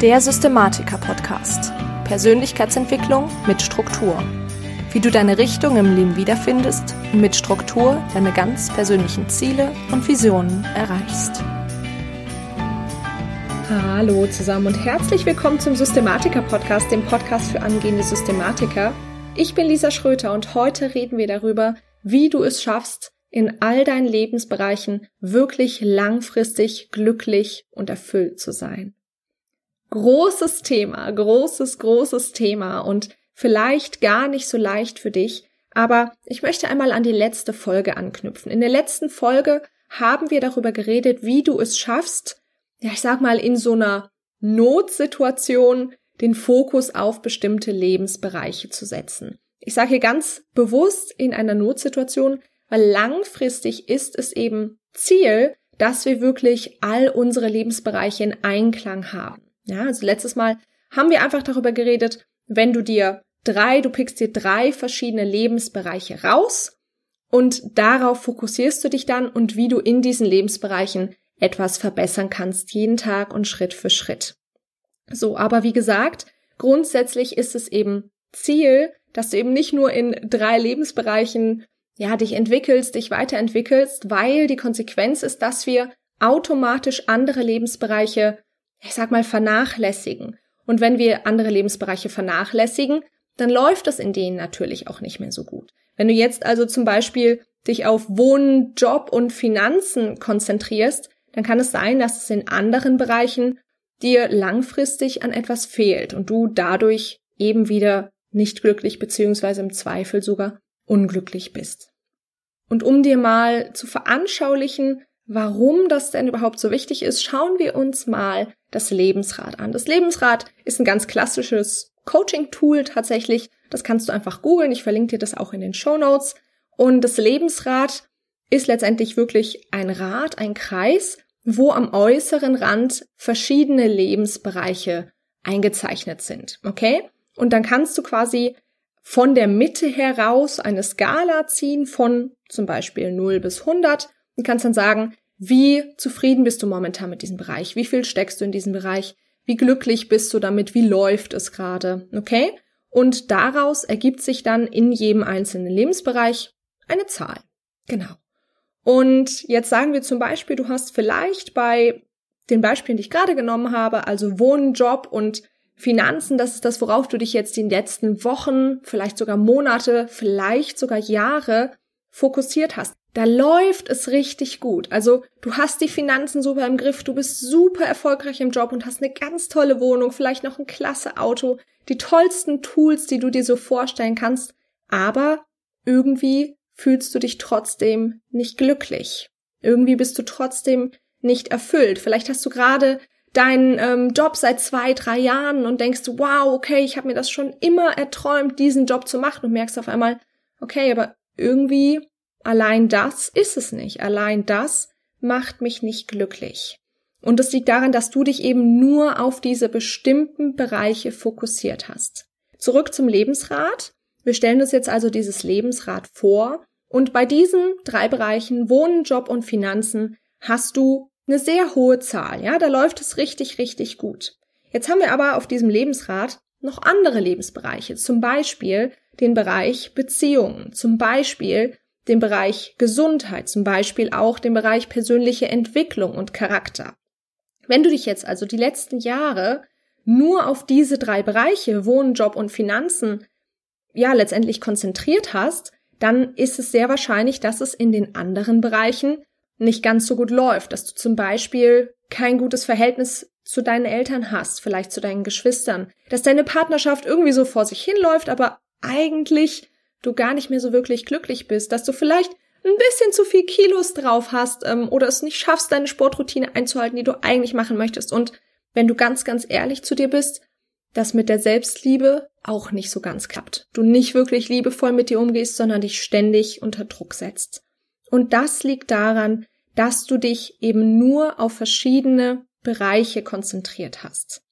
Der Systematiker-Podcast. Persönlichkeitsentwicklung mit Struktur. Wie du deine Richtung im Leben wiederfindest und mit Struktur deine ganz persönlichen Ziele und Visionen erreichst. Hallo zusammen und herzlich willkommen zum Systematiker-Podcast, dem Podcast für angehende Systematiker. Ich bin Lisa Schröter und heute reden wir darüber, wie du es schaffst, in all deinen Lebensbereichen wirklich langfristig glücklich und erfüllt zu sein großes Thema, großes, großes Thema und vielleicht gar nicht so leicht für dich. Aber ich möchte einmal an die letzte Folge anknüpfen. In der letzten Folge haben wir darüber geredet, wie du es schaffst, ja, ich sag mal, in so einer Notsituation den Fokus auf bestimmte Lebensbereiche zu setzen. Ich sage hier ganz bewusst in einer Notsituation, weil langfristig ist es eben Ziel, dass wir wirklich all unsere Lebensbereiche in Einklang haben. Ja, also letztes Mal haben wir einfach darüber geredet, wenn du dir drei, du pickst dir drei verschiedene Lebensbereiche raus und darauf fokussierst du dich dann und wie du in diesen Lebensbereichen etwas verbessern kannst, jeden Tag und Schritt für Schritt. So, aber wie gesagt, grundsätzlich ist es eben Ziel, dass du eben nicht nur in drei Lebensbereichen ja, dich entwickelst, dich weiterentwickelst, weil die Konsequenz ist, dass wir automatisch andere Lebensbereiche ich sag mal, vernachlässigen. Und wenn wir andere Lebensbereiche vernachlässigen, dann läuft das in denen natürlich auch nicht mehr so gut. Wenn du jetzt also zum Beispiel dich auf Wohnen, Job und Finanzen konzentrierst, dann kann es sein, dass es in anderen Bereichen dir langfristig an etwas fehlt und du dadurch eben wieder nicht glücklich beziehungsweise im Zweifel sogar unglücklich bist. Und um dir mal zu veranschaulichen, Warum das denn überhaupt so wichtig ist, schauen wir uns mal das Lebensrad an. Das Lebensrad ist ein ganz klassisches Coaching-Tool tatsächlich. Das kannst du einfach googeln. Ich verlinke dir das auch in den Show Notes. Und das Lebensrad ist letztendlich wirklich ein Rad, ein Kreis, wo am äußeren Rand verschiedene Lebensbereiche eingezeichnet sind. Okay? Und dann kannst du quasi von der Mitte heraus eine Skala ziehen von zum Beispiel 0 bis 100 und kannst dann sagen, wie zufrieden bist du momentan mit diesem Bereich? Wie viel steckst du in diesem Bereich? Wie glücklich bist du damit? Wie läuft es gerade? Okay? Und daraus ergibt sich dann in jedem einzelnen Lebensbereich eine Zahl. Genau. Und jetzt sagen wir zum Beispiel, du hast vielleicht bei den Beispielen, die ich gerade genommen habe, also Wohnen, Job und Finanzen, das ist das, worauf du dich jetzt die letzten Wochen, vielleicht sogar Monate, vielleicht sogar Jahre fokussiert hast. Da läuft es richtig gut. Also du hast die Finanzen super im Griff, du bist super erfolgreich im Job und hast eine ganz tolle Wohnung, vielleicht noch ein klasse Auto, die tollsten Tools, die du dir so vorstellen kannst. Aber irgendwie fühlst du dich trotzdem nicht glücklich. Irgendwie bist du trotzdem nicht erfüllt. Vielleicht hast du gerade deinen ähm, Job seit zwei, drei Jahren und denkst, wow, okay, ich habe mir das schon immer erträumt, diesen Job zu machen und merkst auf einmal, okay, aber irgendwie allein das ist es nicht. Allein das macht mich nicht glücklich. Und es liegt daran, dass du dich eben nur auf diese bestimmten Bereiche fokussiert hast. Zurück zum Lebensrat. Wir stellen uns jetzt also dieses Lebensrad vor und bei diesen drei Bereichen Wohnen, Job und Finanzen hast du eine sehr hohe Zahl. Ja, da läuft es richtig, richtig gut. Jetzt haben wir aber auf diesem Lebensrad noch andere Lebensbereiche, zum Beispiel den Bereich Beziehungen, zum Beispiel den Bereich Gesundheit, zum Beispiel auch den Bereich persönliche Entwicklung und Charakter. Wenn du dich jetzt also die letzten Jahre nur auf diese drei Bereiche, Wohnen, Job und Finanzen, ja, letztendlich konzentriert hast, dann ist es sehr wahrscheinlich, dass es in den anderen Bereichen nicht ganz so gut läuft, dass du zum Beispiel kein gutes Verhältnis zu deinen Eltern hast, vielleicht zu deinen Geschwistern, dass deine Partnerschaft irgendwie so vor sich hinläuft, aber eigentlich du gar nicht mehr so wirklich glücklich bist, dass du vielleicht ein bisschen zu viel Kilos drauf hast ähm, oder es nicht schaffst, deine Sportroutine einzuhalten, die du eigentlich machen möchtest. Und wenn du ganz, ganz ehrlich zu dir bist, dass mit der Selbstliebe auch nicht so ganz klappt. Du nicht wirklich liebevoll mit dir umgehst, sondern dich ständig unter Druck setzt. Und das liegt daran, dass du dich eben nur auf verschiedene Bereiche konzentriert hast.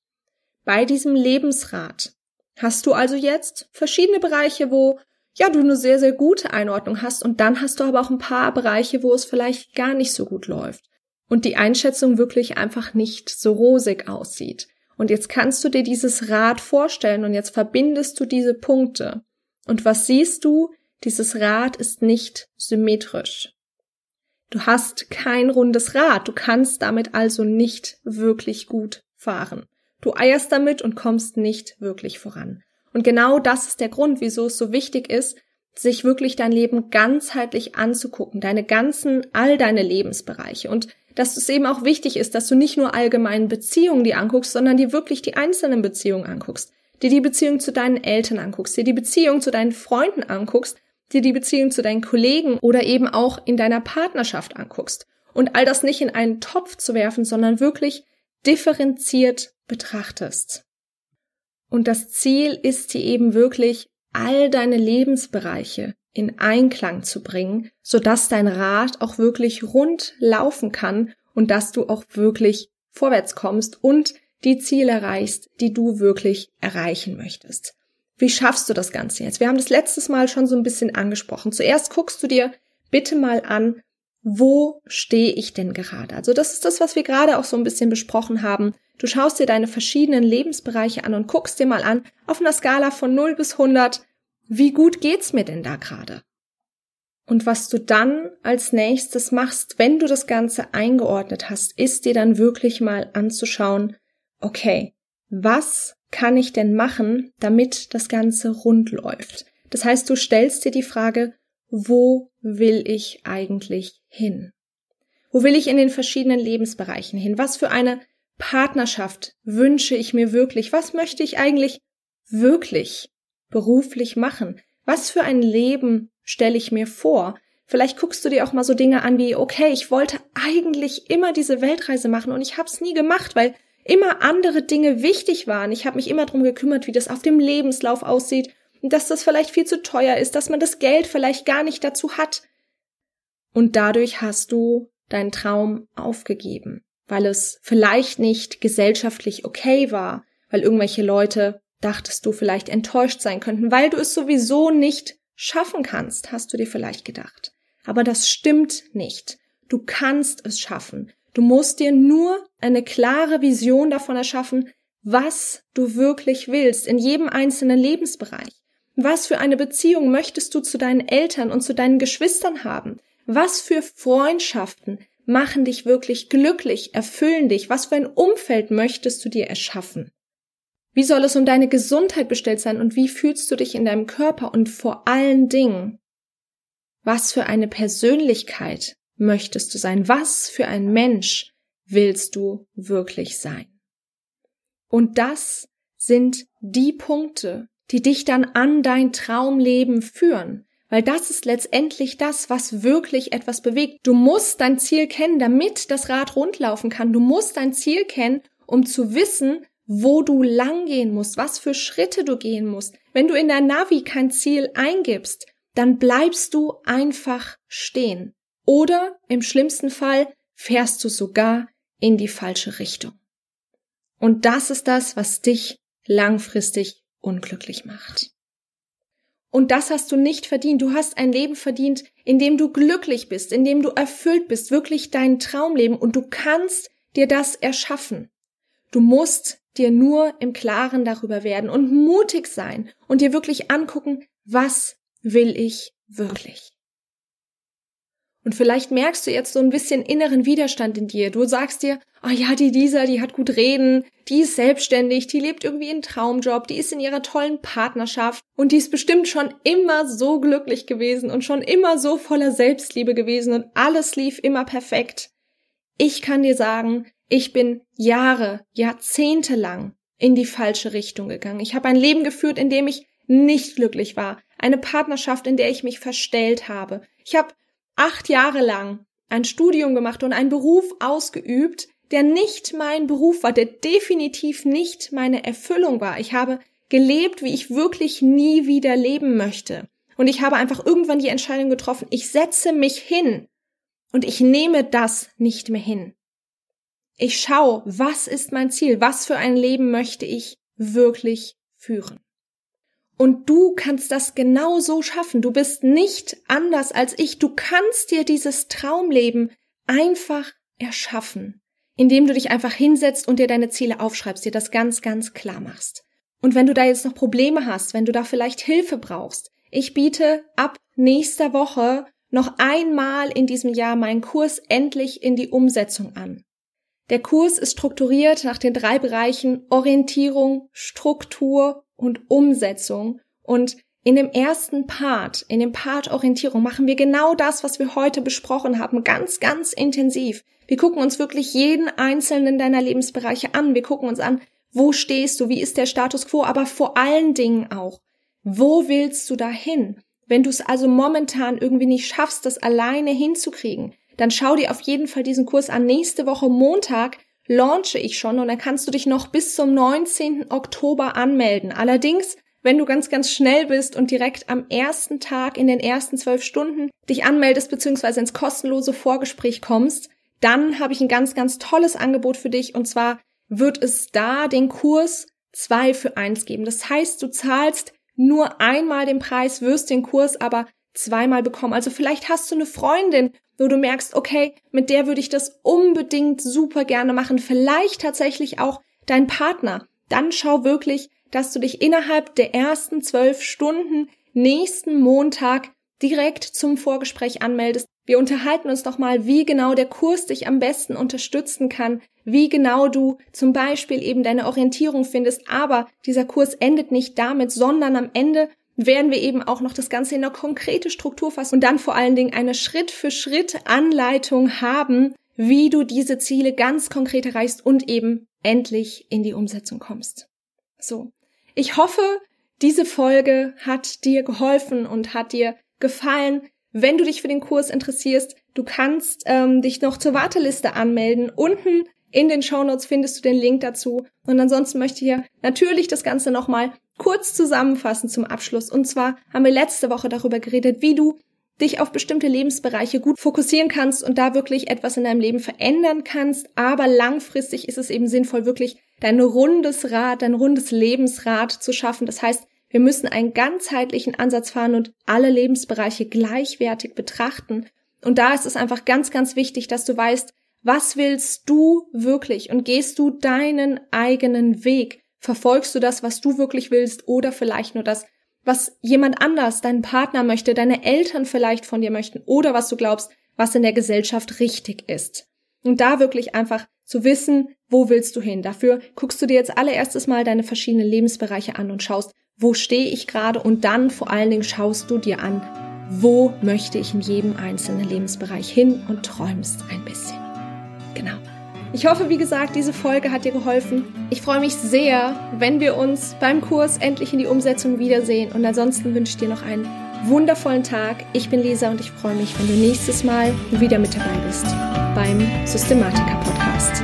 Bei diesem Lebensrat hast du also jetzt verschiedene Bereiche, wo ja, du eine sehr, sehr gute Einordnung hast und dann hast du aber auch ein paar Bereiche, wo es vielleicht gar nicht so gut läuft und die Einschätzung wirklich einfach nicht so rosig aussieht. Und jetzt kannst du dir dieses Rad vorstellen und jetzt verbindest du diese Punkte. Und was siehst du? Dieses Rad ist nicht symmetrisch. Du hast kein rundes Rad, du kannst damit also nicht wirklich gut fahren. Du eierst damit und kommst nicht wirklich voran. Und genau das ist der Grund, wieso es so wichtig ist, sich wirklich dein Leben ganzheitlich anzugucken, deine ganzen, all deine Lebensbereiche. Und dass es eben auch wichtig ist, dass du nicht nur allgemein Beziehungen die anguckst, sondern dir wirklich die einzelnen Beziehungen anguckst. Dir die Beziehung zu deinen Eltern anguckst, dir die Beziehung zu deinen Freunden anguckst, dir die Beziehung zu deinen Kollegen oder eben auch in deiner Partnerschaft anguckst. Und all das nicht in einen Topf zu werfen, sondern wirklich differenziert betrachtest. Und das Ziel ist hier eben wirklich, all deine Lebensbereiche in Einklang zu bringen, sodass dein Rad auch wirklich rund laufen kann und dass du auch wirklich vorwärts kommst und die Ziele erreichst, die du wirklich erreichen möchtest. Wie schaffst du das Ganze jetzt? Wir haben das letztes Mal schon so ein bisschen angesprochen. Zuerst guckst du dir bitte mal an, wo stehe ich denn gerade? Also das ist das, was wir gerade auch so ein bisschen besprochen haben. Du schaust dir deine verschiedenen Lebensbereiche an und guckst dir mal an, auf einer Skala von 0 bis 100, wie gut geht's mir denn da gerade? Und was du dann als nächstes machst, wenn du das Ganze eingeordnet hast, ist dir dann wirklich mal anzuschauen, okay, was kann ich denn machen, damit das Ganze rund läuft? Das heißt, du stellst dir die Frage, wo will ich eigentlich hin? Wo will ich in den verschiedenen Lebensbereichen hin? Was für eine Partnerschaft wünsche ich mir wirklich? Was möchte ich eigentlich wirklich beruflich machen? Was für ein Leben stelle ich mir vor? Vielleicht guckst du dir auch mal so Dinge an wie, okay, ich wollte eigentlich immer diese Weltreise machen und ich habe es nie gemacht, weil immer andere Dinge wichtig waren. Ich habe mich immer darum gekümmert, wie das auf dem Lebenslauf aussieht und dass das vielleicht viel zu teuer ist, dass man das Geld vielleicht gar nicht dazu hat. Und dadurch hast du deinen Traum aufgegeben weil es vielleicht nicht gesellschaftlich okay war, weil irgendwelche Leute, dachtest du, vielleicht enttäuscht sein könnten, weil du es sowieso nicht schaffen kannst, hast du dir vielleicht gedacht. Aber das stimmt nicht. Du kannst es schaffen. Du musst dir nur eine klare Vision davon erschaffen, was du wirklich willst in jedem einzelnen Lebensbereich. Was für eine Beziehung möchtest du zu deinen Eltern und zu deinen Geschwistern haben? Was für Freundschaften? machen dich wirklich glücklich, erfüllen dich? Was für ein Umfeld möchtest du dir erschaffen? Wie soll es um deine Gesundheit bestellt sein und wie fühlst du dich in deinem Körper und vor allen Dingen, was für eine Persönlichkeit möchtest du sein? Was für ein Mensch willst du wirklich sein? Und das sind die Punkte, die dich dann an dein Traumleben führen. Weil das ist letztendlich das, was wirklich etwas bewegt. Du musst dein Ziel kennen, damit das Rad rundlaufen kann. Du musst dein Ziel kennen, um zu wissen, wo du lang gehen musst, was für Schritte du gehen musst. Wenn du in der Navi kein Ziel eingibst, dann bleibst du einfach stehen. Oder im schlimmsten Fall fährst du sogar in die falsche Richtung. Und das ist das, was dich langfristig unglücklich macht. Und das hast du nicht verdient. Du hast ein Leben verdient, in dem du glücklich bist, in dem du erfüllt bist, wirklich dein Traumleben und du kannst dir das erschaffen. Du musst dir nur im Klaren darüber werden und mutig sein und dir wirklich angucken, was will ich wirklich. Und vielleicht merkst du jetzt so ein bisschen inneren Widerstand in dir. Du sagst dir, oh ja, die Lisa, die hat gut reden, die ist selbstständig, die lebt irgendwie einen Traumjob, die ist in ihrer tollen Partnerschaft und die ist bestimmt schon immer so glücklich gewesen und schon immer so voller Selbstliebe gewesen und alles lief immer perfekt. Ich kann dir sagen, ich bin Jahre, Jahrzehnte lang in die falsche Richtung gegangen. Ich habe ein Leben geführt, in dem ich nicht glücklich war, eine Partnerschaft, in der ich mich verstellt habe. Ich habe acht Jahre lang ein Studium gemacht und einen Beruf ausgeübt, der nicht mein Beruf war, der definitiv nicht meine Erfüllung war. Ich habe gelebt, wie ich wirklich nie wieder leben möchte. Und ich habe einfach irgendwann die Entscheidung getroffen, ich setze mich hin und ich nehme das nicht mehr hin. Ich schaue, was ist mein Ziel, was für ein Leben möchte ich wirklich führen. Und du kannst das genau so schaffen. Du bist nicht anders als ich. Du kannst dir dieses Traumleben einfach erschaffen, indem du dich einfach hinsetzt und dir deine Ziele aufschreibst, dir das ganz, ganz klar machst. Und wenn du da jetzt noch Probleme hast, wenn du da vielleicht Hilfe brauchst, ich biete ab nächster Woche noch einmal in diesem Jahr meinen Kurs endlich in die Umsetzung an. Der Kurs ist strukturiert nach den drei Bereichen Orientierung, Struktur und Umsetzung. Und in dem ersten Part, in dem Part Orientierung, machen wir genau das, was wir heute besprochen haben, ganz, ganz intensiv. Wir gucken uns wirklich jeden einzelnen deiner Lebensbereiche an. Wir gucken uns an, wo stehst du, wie ist der Status quo, aber vor allen Dingen auch, wo willst du dahin? Wenn du es also momentan irgendwie nicht schaffst, das alleine hinzukriegen, dann schau dir auf jeden Fall diesen Kurs an. Nächste Woche Montag launche ich schon und dann kannst du dich noch bis zum 19. Oktober anmelden. Allerdings, wenn du ganz, ganz schnell bist und direkt am ersten Tag in den ersten zwölf Stunden dich anmeldest bzw. ins kostenlose Vorgespräch kommst, dann habe ich ein ganz, ganz tolles Angebot für dich und zwar wird es da den Kurs zwei für eins geben. Das heißt, du zahlst nur einmal den Preis, wirst den Kurs aber zweimal bekommen. Also vielleicht hast du eine Freundin, wo du merkst, okay, mit der würde ich das unbedingt super gerne machen. Vielleicht tatsächlich auch dein Partner. Dann schau wirklich, dass du dich innerhalb der ersten zwölf Stunden nächsten Montag direkt zum Vorgespräch anmeldest. Wir unterhalten uns nochmal, wie genau der Kurs dich am besten unterstützen kann, wie genau du zum Beispiel eben deine Orientierung findest. Aber dieser Kurs endet nicht damit, sondern am Ende werden wir eben auch noch das Ganze in eine konkrete Struktur fassen und dann vor allen Dingen eine Schritt-für-Schritt-Anleitung haben, wie du diese Ziele ganz konkret erreichst und eben endlich in die Umsetzung kommst. So. Ich hoffe, diese Folge hat dir geholfen und hat dir gefallen. Wenn du dich für den Kurs interessierst, du kannst ähm, dich noch zur Warteliste anmelden. Unten in den Show Notes findest du den Link dazu. Und ansonsten möchte ich hier natürlich das Ganze nochmal kurz zusammenfassen zum Abschluss. Und zwar haben wir letzte Woche darüber geredet, wie du dich auf bestimmte Lebensbereiche gut fokussieren kannst und da wirklich etwas in deinem Leben verändern kannst. Aber langfristig ist es eben sinnvoll, wirklich dein rundes Rad, dein rundes Lebensrad zu schaffen. Das heißt, wir müssen einen ganzheitlichen Ansatz fahren und alle Lebensbereiche gleichwertig betrachten. Und da ist es einfach ganz, ganz wichtig, dass du weißt, was willst du wirklich und gehst du deinen eigenen Weg? Verfolgst du das, was du wirklich willst oder vielleicht nur das, was jemand anders, dein Partner möchte, deine Eltern vielleicht von dir möchten oder was du glaubst, was in der Gesellschaft richtig ist. Und da wirklich einfach zu wissen, wo willst du hin? Dafür guckst du dir jetzt allererstes mal deine verschiedenen Lebensbereiche an und schaust, wo stehe ich gerade und dann vor allen Dingen schaust du dir an, wo möchte ich in jedem einzelnen Lebensbereich hin und träumst ein bisschen. Genau. Ich hoffe, wie gesagt, diese Folge hat dir geholfen. Ich freue mich sehr, wenn wir uns beim Kurs endlich in die Umsetzung wiedersehen. Und ansonsten wünsche ich dir noch einen wundervollen Tag. Ich bin Lisa und ich freue mich, wenn du nächstes Mal wieder mit dabei bist beim Systematiker Podcast.